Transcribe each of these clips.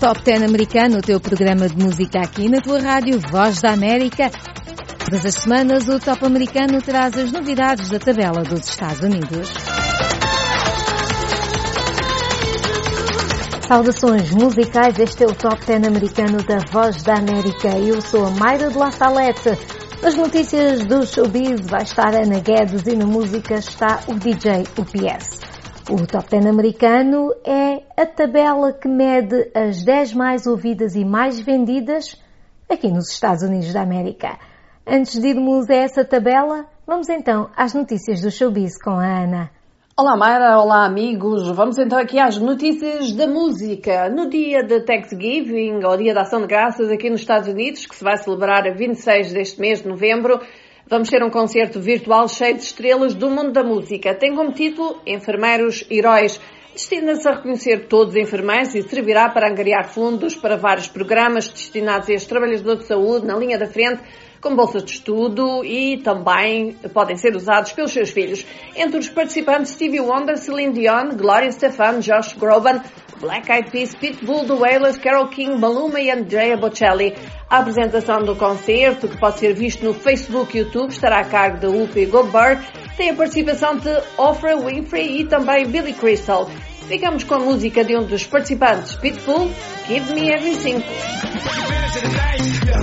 Top 10 americano, o teu programa de música aqui na tua rádio Voz da América. Todas as semanas o Top americano traz as novidades da tabela dos Estados Unidos. Saudações musicais, este é o Top 10 americano da Voz da América. Eu sou a Mayra de La Salete. Nas notícias do showbiz vai estar Ana Guedes e na música está o DJ UPS. O Top 10 americano é a tabela que mede as 10 mais ouvidas e mais vendidas aqui nos Estados Unidos da América. Antes de irmos a essa tabela, vamos então às notícias do showbiz com a Ana. Olá Mayra, olá amigos. Vamos então aqui às notícias da música. No dia de Thanksgiving, ou Dia da Ação de Graças aqui nos Estados Unidos, que se vai celebrar a 26 deste mês de novembro, Vamos ter um concerto virtual cheio de estrelas do mundo da música. Tem como título Enfermeiros Heróis. Destina-se a reconhecer todos os enfermeiros e servirá para angariar fundos para vários programas destinados a estes trabalhadores de saúde na linha da frente com bolsas de estudo e também podem ser usados pelos seus filhos. Entre os participantes, Stevie Wonder, Celine Dion, Gloria Stefan, Josh Groban, Black Eyed Peas, Pitbull, The Wailers, Carole King, Maluma e Andrea Bocelli. A apresentação do concerto, que pode ser visto no Facebook e YouTube, estará a cargo de Whoopi Goldberg. Tem a participação de Oprah Winfrey e também Billy Crystal. Ficamos com a música de um dos participantes, Pitbull, Give Me Everything.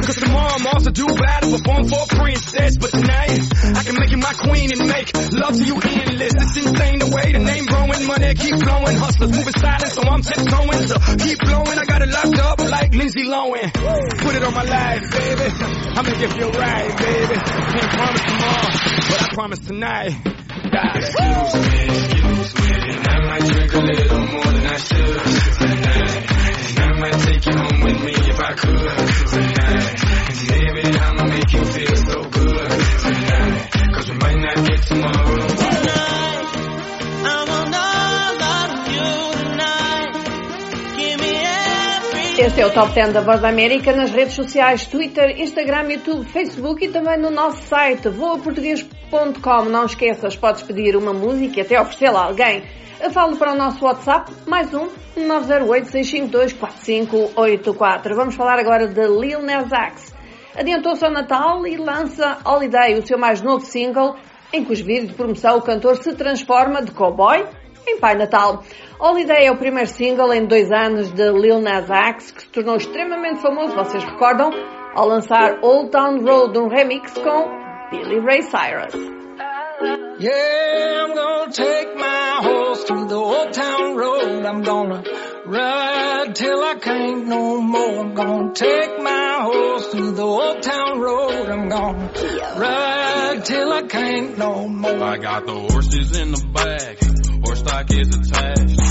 Cause tomorrow I'm also due battle perform for a princess But tonight, I can make you my queen and make love to you endless. It's insane the way the name growing, money keep flowing Hustlers moving silent, so I'm tiptoeing So keep blowing, I got it locked up like Lindsay Lohan. Put it on my life, baby. I'ma give you right, baby. Can't promise tomorrow, but I promise tonight Excuse me, excuse me And I might drink a little more than I should tonight And I might take you home with me if I could Este é o Top 10 da Voz da América nas redes sociais, Twitter, Instagram, YouTube, Facebook e também no nosso site voaportuguês.com. Não esqueças, podes pedir uma música e até oferecê-la a alguém. Eu falo para o nosso WhatsApp, mais um, 908-652-4584. Vamos falar agora de Lil Nas X. Adiantou-se ao Natal e lança Holiday, o seu mais novo single, em cujo vídeo de promoção o cantor se transforma de cowboy em Pai Natal. Holiday é o primeiro single em dois anos de Lil Nas X, que se tornou extremamente famoso, vocês recordam, ao lançar Old Town Road, um remix com Billy Ray Cyrus. Yeah, I'm gonna take my horse through the old town road. I'm gonna ride till I can't no more. I'm gonna take my horse through the old town road. I'm gonna ride till I can't no more. I got the horses in the back horse stock is attached.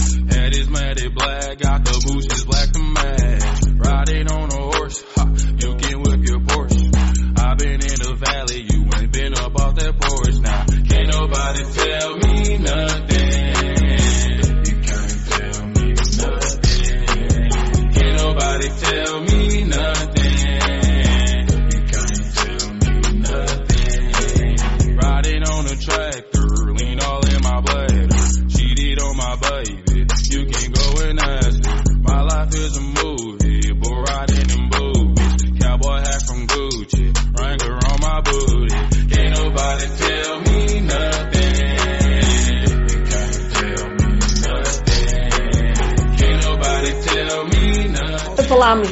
Black, got the bushes black to match. Riding on a horse, ha, you can whip your Porsche. I've been in the valley, you ain't been up off that porch. Now, can't nobody tell me nothing. You can't tell me nothing. Can't nobody tell me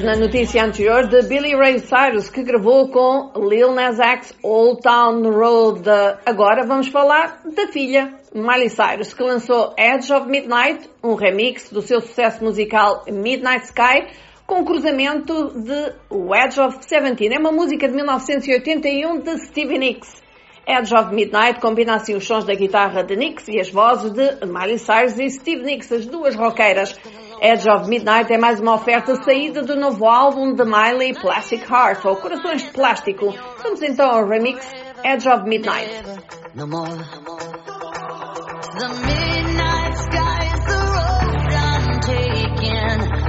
na notícia anterior de Billy Ray Cyrus, que gravou com Lil Nas X Old Town Road. Agora vamos falar da filha, Miley Cyrus, que lançou Edge of Midnight, um remix do seu sucesso musical Midnight Sky, com cruzamento de Edge of Seventeen. É uma música de 1981 de Stevie Nicks. Edge of Midnight combina assim os sons da guitarra de Nicks e as vozes de Miley Cyrus e Steve Nicks, as duas roqueiras. Edge of Midnight é mais uma oferta saída do novo álbum de Miley, Plastic Heart, ou Corações de Plástico. Vamos então ao remix Edge of Midnight. No more. The midnight sky is the road I'm taking.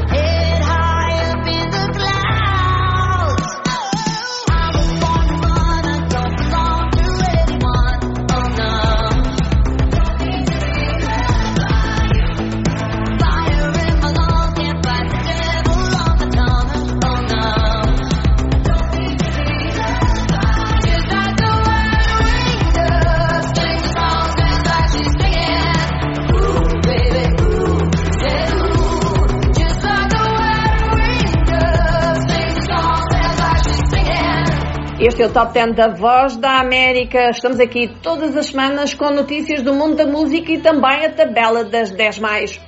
Este é o Top 10 da Voz da América. Estamos aqui todas as semanas com notícias do mundo da música e também a tabela das 10 mais.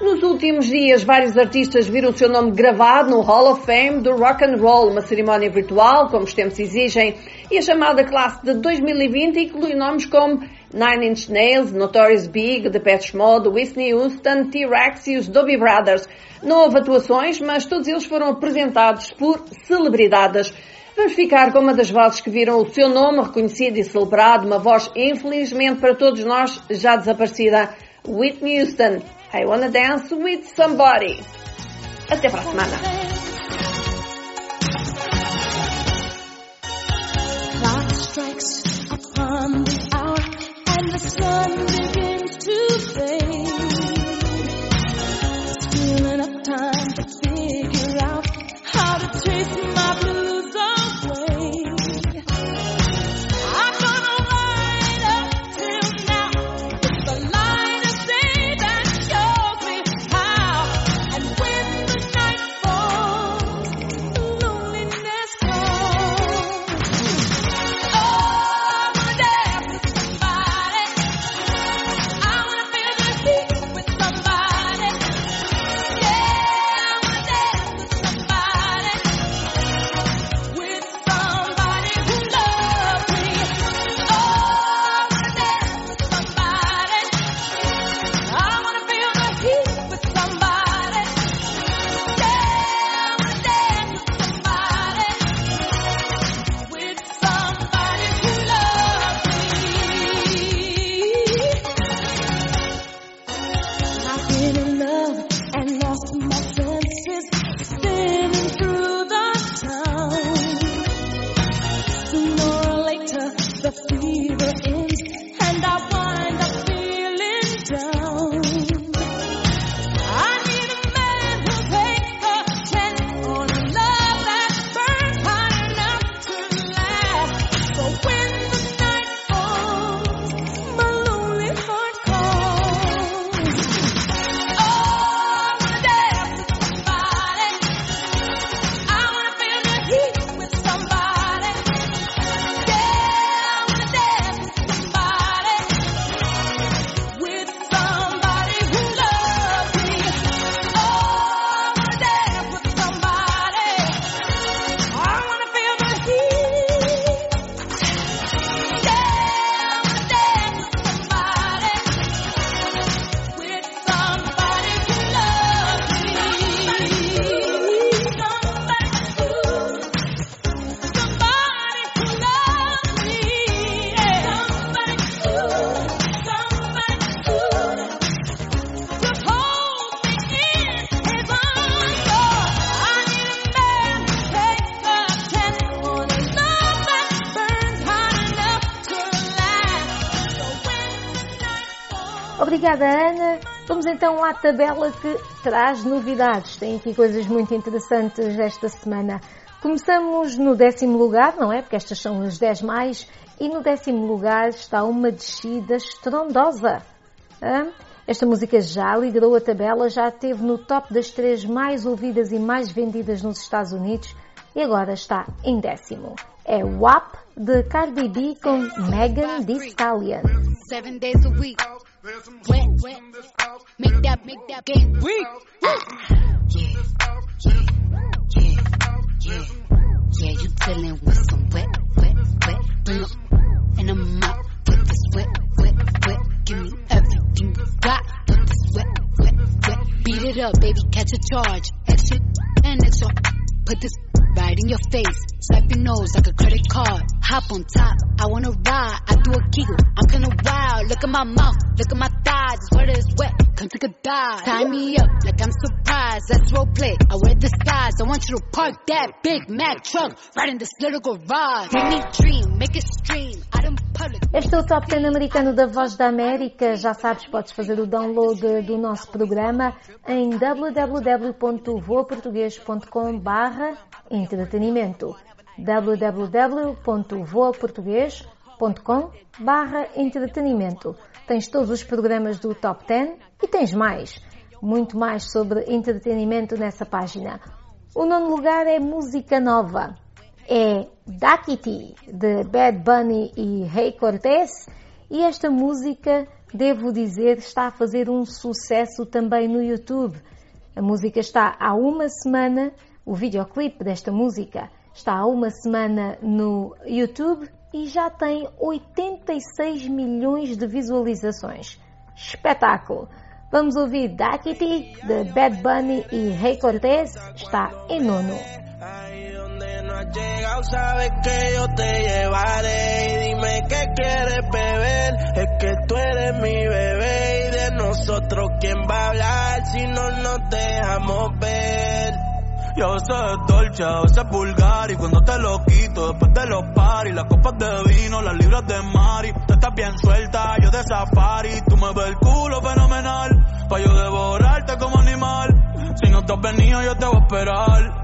Nos últimos dias, vários artistas viram o seu nome gravado no Hall of Fame do Rock and Roll, uma cerimónia virtual, como os tempos exigem, e a chamada classe de 2020 inclui nomes como Nine Inch Nails, Notorious Big, The Pet Mode, Whitney Houston, T-Rex e os Doobie Brothers. Não houve atuações, mas todos eles foram apresentados por celebridades. Vamos ficar com uma das vozes que viram o seu nome reconhecido e celebrado, uma voz infelizmente para todos nós já desaparecida, Whitney Houston. I Wanna Dance With Somebody. Até para a semana. Obrigada, Ana. Vamos então à tabela que traz novidades. Tem aqui coisas muito interessantes esta semana. Começamos no décimo lugar, não é? Porque estas são as 10 mais. E no décimo lugar está uma descida estrondosa. Esta música já liderou a tabela, já esteve no top das três mais ouvidas e mais vendidas nos Estados Unidos e agora está em décimo. É WAP de Cardi B com Megan Thee Stallion. Seven days a week. Wet, wet. Make that, make that game weak. Ah. Yeah, yeah, yeah, yeah. Yeah, you dealing with some wet, wet, wet. Bring up and I'm out with this wet, wet, wet. Give me everything you got with this wet, wet, wet. Beat it up, baby, catch a charge. Extra and extra. Put this right in your face. Swipe your nose like a credit card. Hop on top, I wanna ride. I do a giggle, I'm kinda wild. Look at my mouth, look at my thighs. This weather is wet, come take a dive. Tie me up like I'm surprised. That's role play. I wear the skies. I want you to park that Big Mac truck right in this little garage. Make me dream. Este é o Top 10 americano da Voz da América. Já sabes, podes fazer o download do nosso programa em www.voaportugues.com barra entretenimento www.voaportugues.com barra entretenimento Tens todos os programas do Top 10 e tens mais, muito mais sobre entretenimento nessa página. O nono lugar é Música Nova. É Dakiti, de Bad Bunny e Rei Cortez, e esta música, devo dizer, está a fazer um sucesso também no YouTube. A música está há uma semana, o videoclipe desta música está há uma semana no YouTube e já tem 86 milhões de visualizações. Espetáculo! Vamos ouvir Dakiti, de Bad Bunny e Rei Cortez, está em nono. Sabes que yo te llevaré. Y dime qué quieres beber, es que tú eres mi bebé. Y de nosotros quién va a hablar si no nos dejamos ver. Y a veces es dolce, a veces es vulgar. Y cuando te lo quito, después de los paris Las copas de vino, las libras de mari. Tú estás bien suelta, yo de safari. Tú me ves el culo fenomenal Pa' yo devorarte como animal. Si no te has venido, yo te voy a esperar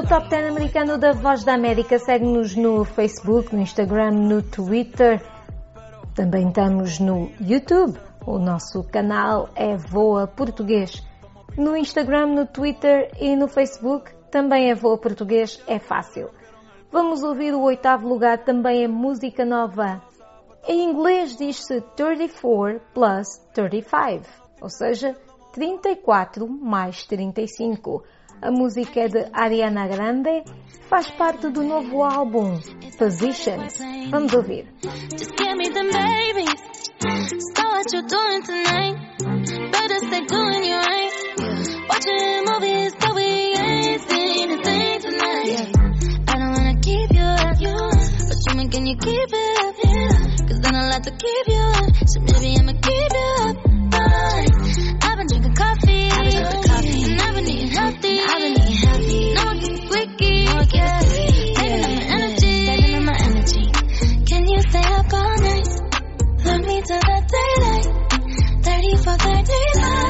o Top 10 americano da Voz da América. Segue-nos no Facebook, no Instagram, no Twitter. Também estamos no YouTube. O nosso canal é Voa Português. No Instagram, no Twitter e no Facebook também é Voa Português. É fácil. Vamos ouvir o oitavo lugar, também é música nova. Em inglês diz-se 34 plus 35, ou seja, 34 mais 35. A música é de Ariana Grande, faz parte do novo álbum Positions. Vamos ouvir. Just give me. So what you doing tonight? Better stay doing right. Watching movies, but we ain't seen a thing tonight. I don't wanna keep you up, but you you keep it up. Cause then to keep you up, so maybe I'ma keep you up. Love me till the daylight. 34, 35.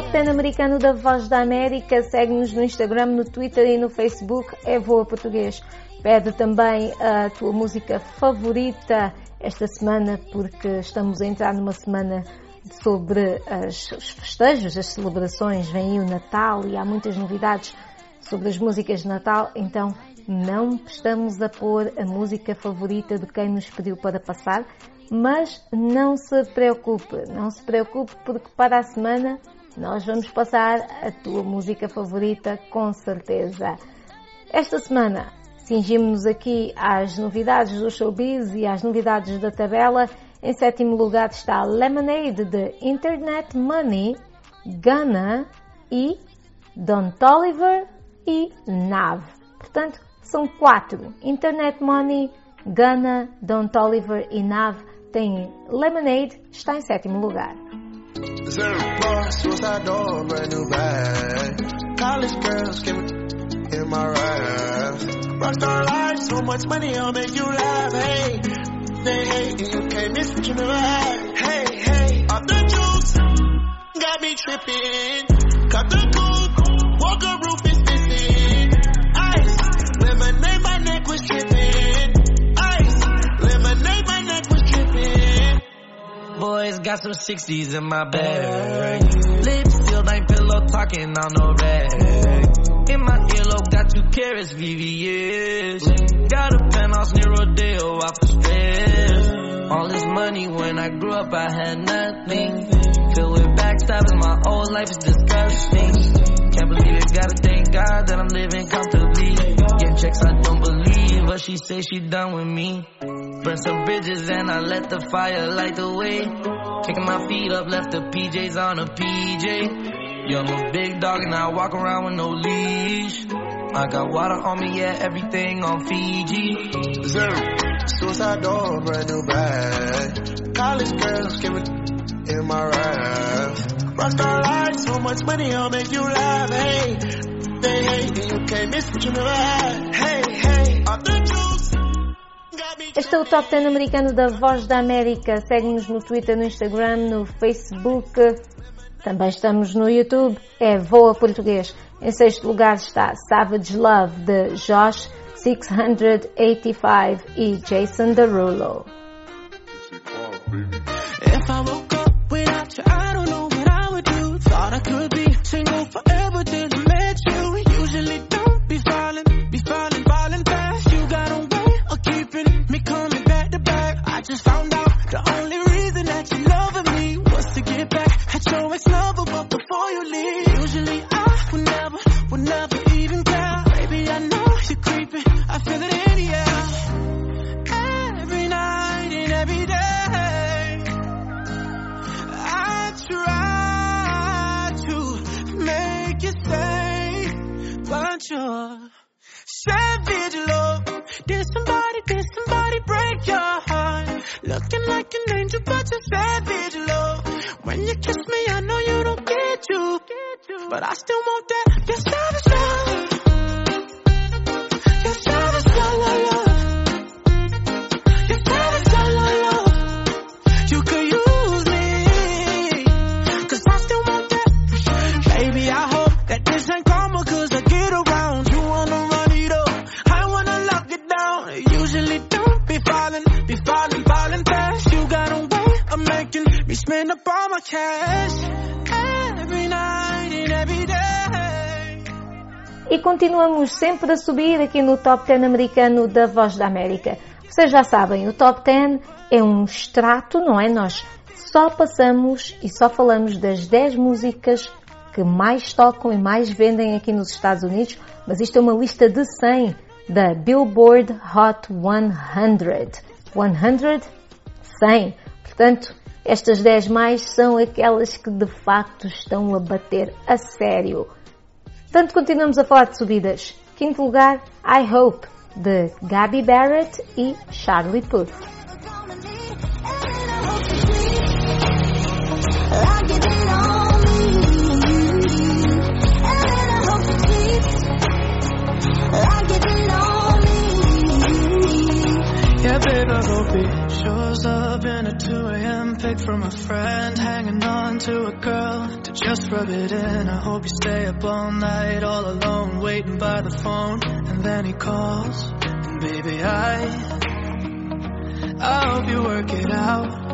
Top 10 americano da Voz da América. Segue-nos no Instagram, no Twitter e no Facebook. É Voa Português. Pede também a tua música favorita esta semana, porque estamos a entrar numa semana sobre as- os festejos, as celebrações. Vem o Natal e há muitas novidades sobre as músicas de Natal. Então, não estamos a pôr a música favorita de quem nos pediu para passar. Mas não se preocupe, não se preocupe porque para a semana nós vamos passar a tua música favorita com certeza. Esta semana cingimos-nos aqui às novidades do showbiz e às novidades da tabela. Em sétimo lugar está Lemonade de Internet Money, Ghana e Don Toliver e Nav. Portanto, são quatro. Internet Money, Ghana, Don Toliver e Nav têm Lemonade, está em sétimo lugar. Zero plus, suicide door, brand new bag. College girls give in my raps. Rockstar life, so much money, I'll make you laugh. Hey, they hate and you can't miss what you never had. Hey, hey, off the juice, got me tripping. Cut the coupe, walker roof is got some 60s in my bag. Lips sealed, ain't pillow talking on no rag. In my earlobe, got two carrots, VVS. Got a penthouse near Rodeo, off the stress. All this money when I grew up, I had nothing. Filled with backstabbing, my whole life is disgusting. Can't believe it, gotta thank God that I'm living comfortably. Getting checks I don't believe, but she say she done with me. Burn some bridges and I let the fire light the way. Kicking my feet up, left the PJs on a PJ. Yeah, I'm a big dog and I walk around with no leash. I got water on me, yeah, everything on Fiji. Zero. Suicide door, brand new bag. College girls give it in my rap. Rockstar life, so much money, I'll make you laugh. Hey, they hate, and you can't miss what you never had. Hey, hey, off the. Este é o Top 10 americano da Voz da América. Segue-nos no Twitter, no Instagram, no Facebook. Também estamos no YouTube. É Voa Português. Em sexto lugar está Savage Love de Josh 685 e Jason Derulo. E continuamos sempre a subir aqui no Top 10 americano da Voz da América. Vocês já sabem, o Top 10 é um extrato, não é? Nós só passamos e só falamos das 10 músicas que mais tocam e mais vendem aqui nos Estados Unidos, mas isto é uma lista de 100 da Billboard Hot 100. 100? 100. Portanto, estas 10 mais são aquelas que de facto estão a bater a sério. Portanto, continuamos a falar de subidas. Quinto lugar, I Hope, de Gabby Barrett e Charlie Puth. I hope he shows up in a 2 a.m. pic from a friend, hanging on to a girl to just rub it in. I hope you stay up all night, all alone, waiting by the phone, and then he calls. And baby, I, I hope you work it out.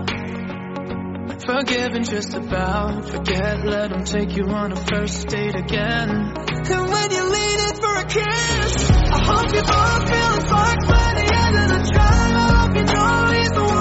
Forgive and just about forget, let him take you on a first date again. And when you lean in for a kiss, I hope you both feel sparks by the end of the drive. I hope you know he's the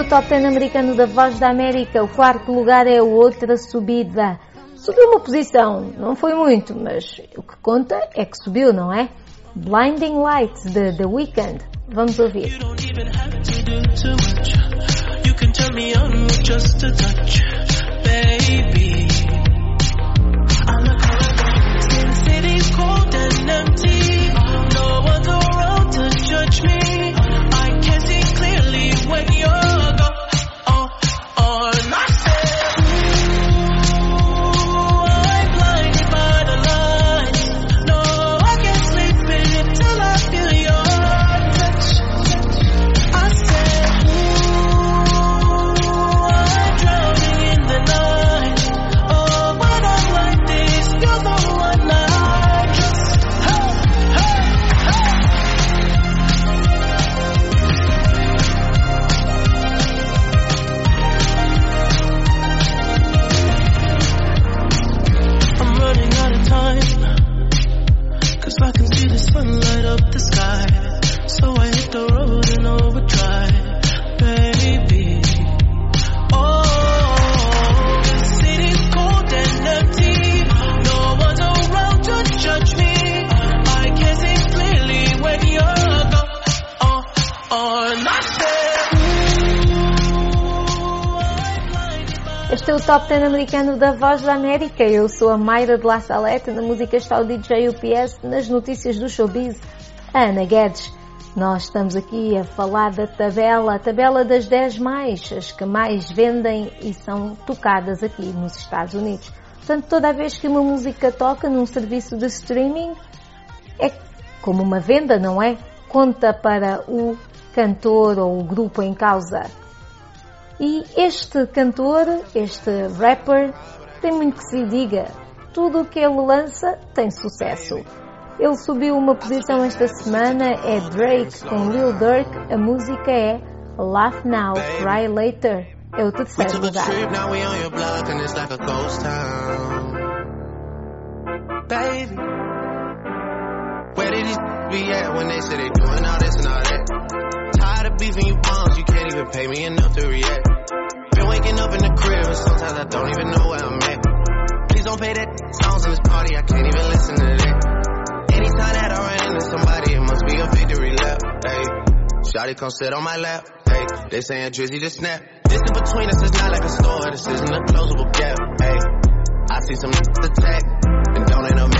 o Top 10 americano da Voz da América. O quarto lugar é outra subida. Subiu uma posição, não foi muito, mas o que conta é que subiu, não é? Blinding Lights de The Weeknd. Vamos ouvir. Me. I can see clearly when you're on. Este é o Top 10 americano da Voz da América. Eu sou a Mayra de La Salete, na música está o DJ UPS, nas notícias do showbiz, Ana Guedes. Nós estamos aqui a falar da tabela, a tabela das 10 mais, as que mais vendem e são tocadas aqui nos Estados Unidos. Portanto, toda vez que uma música toca num serviço de streaming, é como uma venda, não é? Conta para o cantor ou o grupo em causa. E este cantor, este rapper, tem muito que se diga. Tudo o que ele lança tem sucesso. Ele subiu uma posição esta semana, é Drake com Lil Durk. A música é Laugh Now, Cry Later. É o terceiro lugar. Baby, where did these be at when they say they doing all this and all that? Tired of beefing you bums, you can't even pay me enough to react. Been waking up in the crib and sometimes I don't even know where I'm at. Please don't pay that songs in this party, I can't even listen to that. Anytime that I run into somebody, it must be a victory lap. Hey, Shotty come sit on my lap. Hey, they saying Drizzy just snap. This in between us is not like a store, this isn't a closable gap. Hey, I see some attack and don't end up.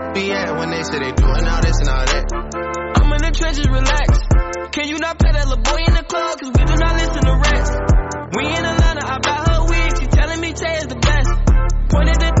be at when they say they doing all this and all that? I'm in the trenches, relax. Can you not play that little boy in the club? Cause we do not listen to rats. We in Atlanta, I buy her wig. She telling me Tay is the best. Pointed the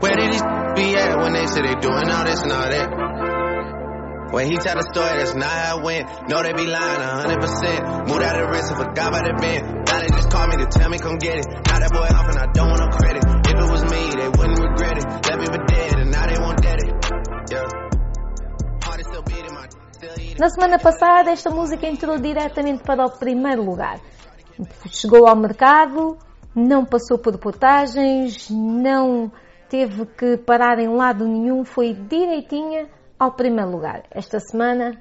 where did these be at when they say they doing all this and all that? When he tell the story, that's not how it went. No, they be lying 100%. Moved out of rest and forgot about the bend. Now they just call me to tell me come get it. Now that boy off and I don't want no credit. If it was me, they wouldn't regret it. Left me for dead and now they won't dead it. Yeah. Na semana passada, esta música entrou diretamente para o primeiro lugar. Chegou ao mercado, não passou por portagens, não teve que parar em lado nenhum, foi direitinha ao primeiro lugar. Esta semana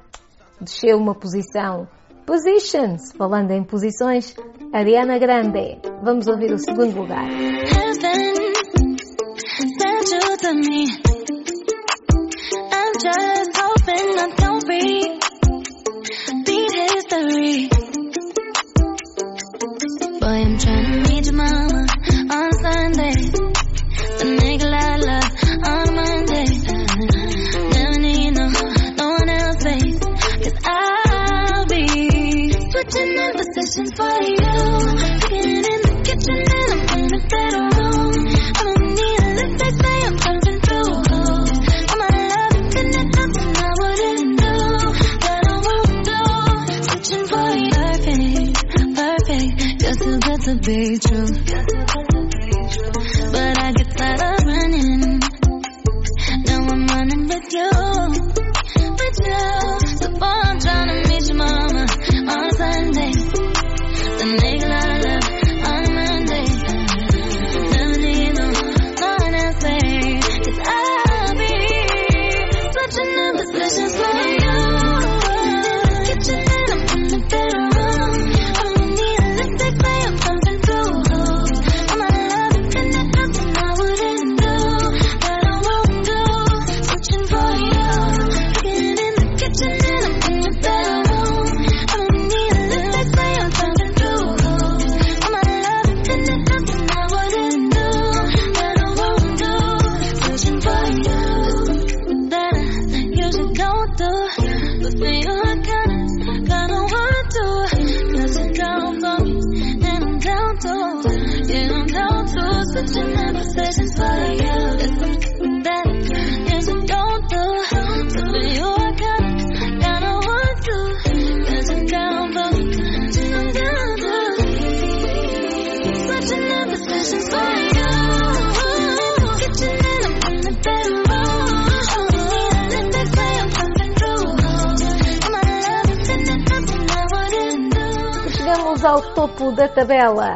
desceu uma posição. Positions, falando em posições, Ariana Grande. Vamos ouvir o segundo lugar. In positions da tabela.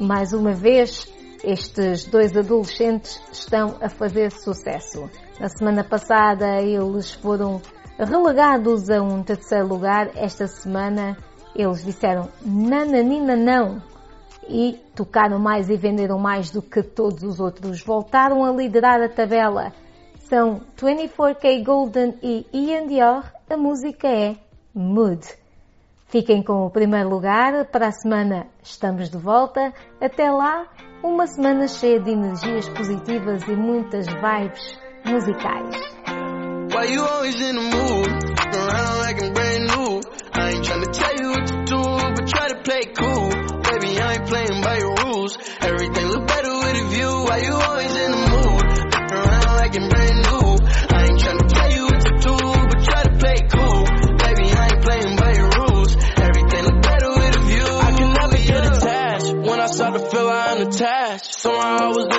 Mais uma vez, estes dois adolescentes estão a fazer sucesso. Na semana passada eles foram relegados a um terceiro lugar. Esta semana eles disseram nananina não e tocaram mais e venderam mais do que todos os outros. Voltaram a liderar a tabela. São 24K Golden e Ian Dior. A música é Mood. Fiquem com o primeiro lugar. Para a semana estamos de volta. Até lá, uma semana cheia de energias positivas e muitas vibes musicais. Why you always in the mood? Around like I'm brand new. I ain't tell you what to do, but try to play cool. Baby, I ain't playing by your rules. Everything look better with a view. Why you always in the mood? Around like I'm brand new. I ain't tell you what to do, but try to play cool.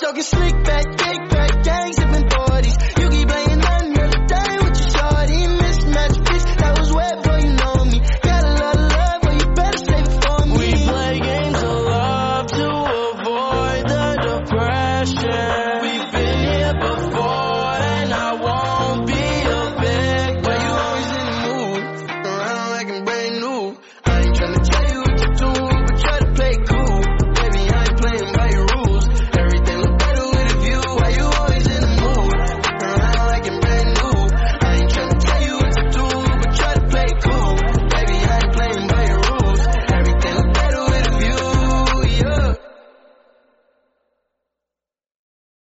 talking slick back.